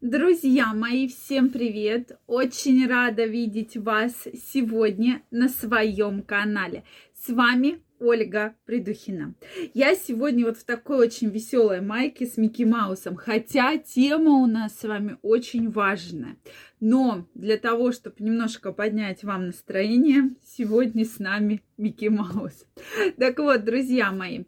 Друзья мои, всем привет! Очень рада видеть вас сегодня на своем канале. С вами Ольга Придухина. Я сегодня вот в такой очень веселой майке с Микки Маусом, хотя тема у нас с вами очень важная. Но для того, чтобы немножко поднять вам настроение, сегодня с нами Микки Маус. Так вот, друзья мои,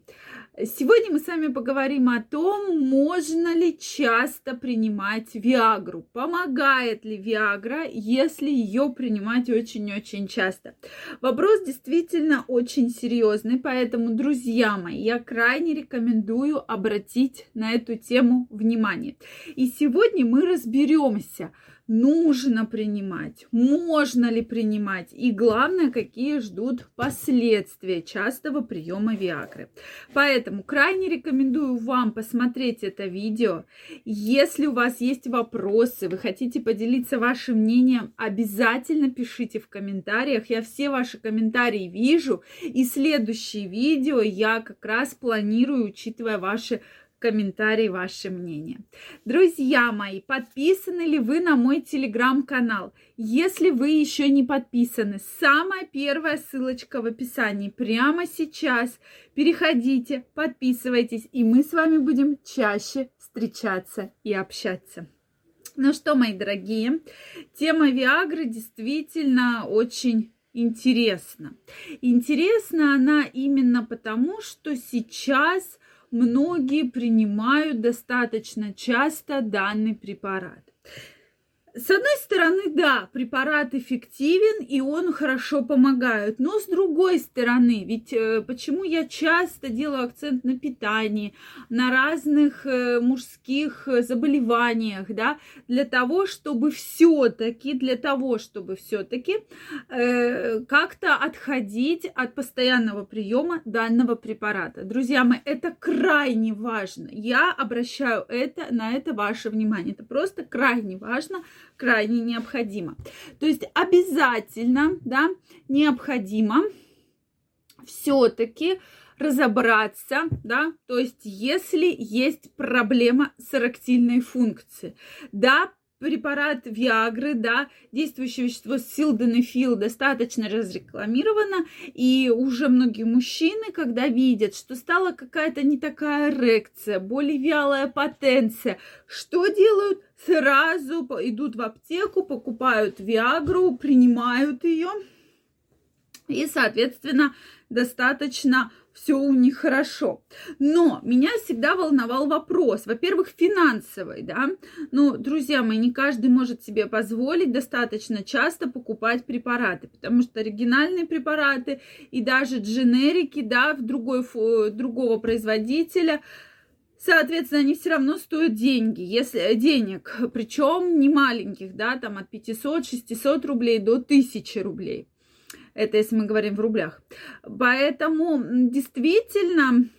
Сегодня мы с вами поговорим о том, можно ли часто принимать Виагру. Помогает ли Виагра, если ее принимать очень-очень часто? Вопрос действительно очень серьезный, поэтому, друзья мои, я крайне рекомендую обратить на эту тему внимание. И сегодня мы разберемся, нужно принимать, можно ли принимать и главное, какие ждут последствия частого приема Виагры. Поэтому крайне рекомендую вам посмотреть это видео. Если у вас есть вопросы, вы хотите поделиться вашим мнением, обязательно пишите в комментариях. Я все ваши комментарии вижу. И следующее видео я как раз планирую, учитывая ваши комментарии, ваше мнение. Друзья мои, подписаны ли вы на мой телеграм-канал? Если вы еще не подписаны, самая первая ссылочка в описании прямо сейчас. Переходите, подписывайтесь, и мы с вами будем чаще встречаться и общаться. Ну что, мои дорогие, тема Виагры действительно очень интересна. Интересна она именно потому, что сейчас многие принимают достаточно часто данный препарат. С одной стороны, да, препарат эффективен и он хорошо помогает, но с другой стороны, ведь э, почему я часто делаю акцент на питании, на разных э, мужских заболеваниях, да, для того, чтобы все-таки, для того, чтобы все-таки э, как-то отходить от постоянного приема данного препарата. Друзья мои, это крайне важно. Я обращаю это, на это ваше внимание. Это просто крайне важно крайне необходимо. То есть обязательно, да, необходимо все-таки разобраться, да, то есть если есть проблема с эректильной функцией, да, препарат Виагры, да, действующее вещество силденефил достаточно разрекламировано, и уже многие мужчины, когда видят, что стала какая-то не такая эрекция, более вялая потенция, что делают? Сразу идут в аптеку, покупают Виагру, принимают ее, и, соответственно, достаточно все у них хорошо. Но меня всегда волновал вопрос, во-первых, финансовый, да. Ну, друзья мои, не каждый может себе позволить достаточно часто покупать препараты, потому что оригинальные препараты и даже дженерики, да, в другой, другого производителя, Соответственно, они все равно стоят деньги, если денег, причем не маленьких, да, там от 500-600 рублей до 1000 рублей. Это если мы говорим в рублях. Поэтому действительно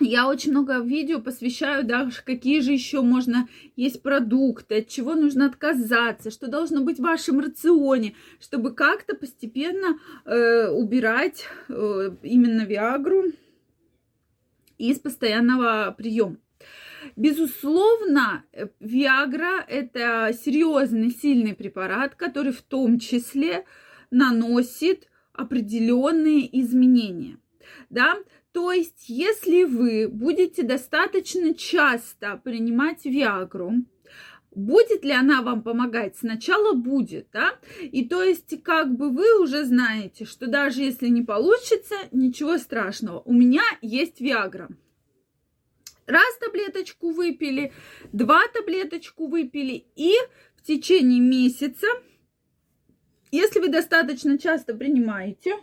я очень много видео посвящаю, да, какие же еще можно есть продукты, от чего нужно отказаться, что должно быть в вашем рационе, чтобы как-то постепенно э, убирать э, именно Виагру из постоянного приема. Безусловно, Виагра – это серьезный, сильный препарат, который в том числе наносит определенные изменения. Да? То есть, если вы будете достаточно часто принимать Виагру, Будет ли она вам помогать? Сначала будет, да? И то есть, как бы вы уже знаете, что даже если не получится, ничего страшного. У меня есть Виагра. Раз таблеточку выпили, два таблеточку выпили, и в течение месяца если вы достаточно часто принимаете,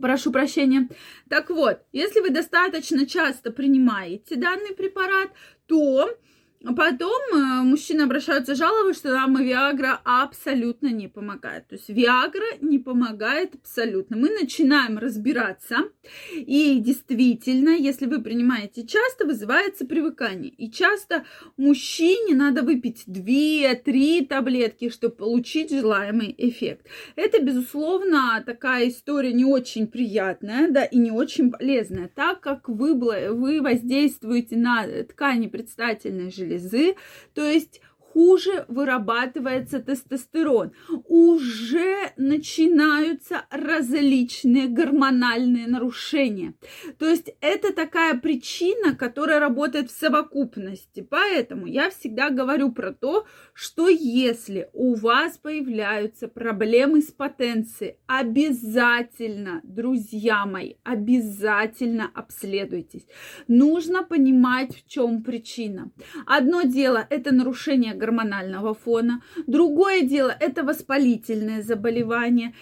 прошу прощения, так вот, если вы достаточно часто принимаете данный препарат, то Потом э, мужчины обращаются жаловаться, что нам Виагра абсолютно не помогает. То есть Виагра не помогает абсолютно. Мы начинаем разбираться. И действительно, если вы принимаете часто, вызывается привыкание. И часто мужчине надо выпить 2-3 таблетки, чтобы получить желаемый эффект. Это, безусловно, такая история не очень приятная, да, и не очень полезная, так как вы, вы воздействуете на ткани предстательной железы железы, то есть хуже вырабатывается тестостерон. Уже начинаются различные гормональные нарушения. То есть это такая причина, которая работает в совокупности. Поэтому я всегда говорю про то, что если у вас появляются проблемы с потенцией, обязательно, друзья мои, обязательно обследуйтесь. Нужно понимать, в чем причина. Одно дело это нарушение гормонального фона. Другое дело – это воспалительное заболевание.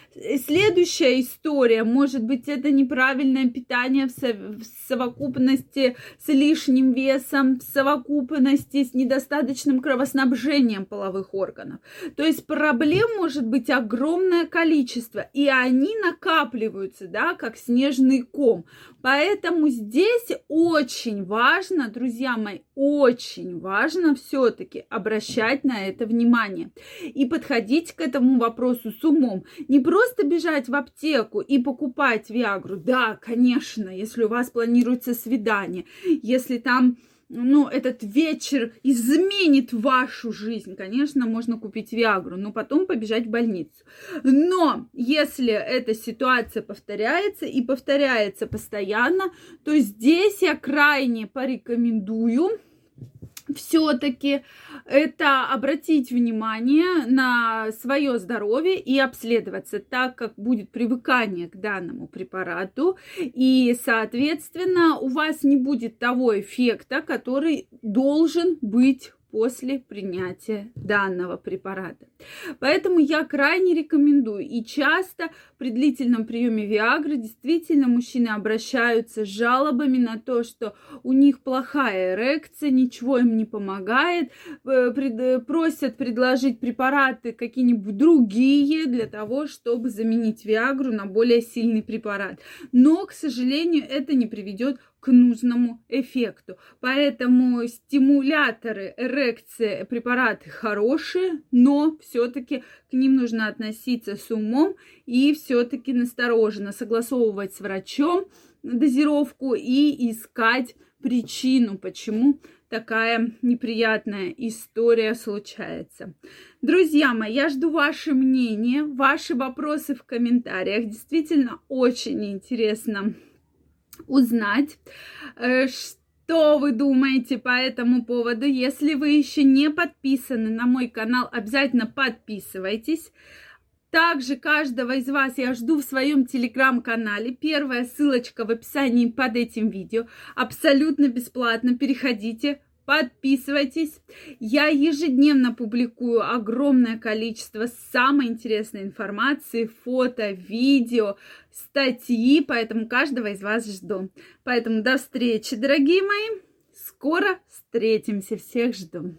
Следующая история, может быть, это неправильное питание в совокупности с лишним весом, в совокупности с недостаточным кровоснабжением половых органов. То есть проблем может быть огромное количество, и они накапливаются, да, как снежный ком. Поэтому здесь очень важно, друзья мои, очень важно все-таки обращать на это внимание и подходить к этому вопросу с умом. Не просто бежать в аптеку и покупать Виагру. Да, конечно, если у вас планируется свидание, если там ну, этот вечер изменит вашу жизнь, конечно, можно купить Виагру, но потом побежать в больницу. Но если эта ситуация повторяется и повторяется постоянно, то здесь я крайне порекомендую все-таки это обратить внимание на свое здоровье и обследоваться, так как будет привыкание к данному препарату, и, соответственно, у вас не будет того эффекта, который должен быть после принятия данного препарата. Поэтому я крайне рекомендую. И часто при длительном приеме Виагры действительно мужчины обращаются с жалобами на то, что у них плохая эрекция, ничего им не помогает, э, пред, просят предложить препараты какие-нибудь другие для того, чтобы заменить Виагру на более сильный препарат. Но, к сожалению, это не приведет к нужному эффекту. Поэтому стимуляторы эрекции препараты хорошие, но все-таки к ним нужно относиться с умом и все-таки настороженно согласовывать с врачом дозировку и искать причину, почему такая неприятная история случается. Друзья мои, я жду ваше мнение, ваши вопросы в комментариях. Действительно очень интересно узнать, э, что вы думаете по этому поводу. Если вы еще не подписаны на мой канал, обязательно подписывайтесь. Также каждого из вас я жду в своем телеграм-канале. Первая ссылочка в описании под этим видео. Абсолютно бесплатно. Переходите, Подписывайтесь. Я ежедневно публикую огромное количество самой интересной информации, фото, видео, статьи, поэтому каждого из вас жду. Поэтому до встречи, дорогие мои. Скоро встретимся. Всех жду.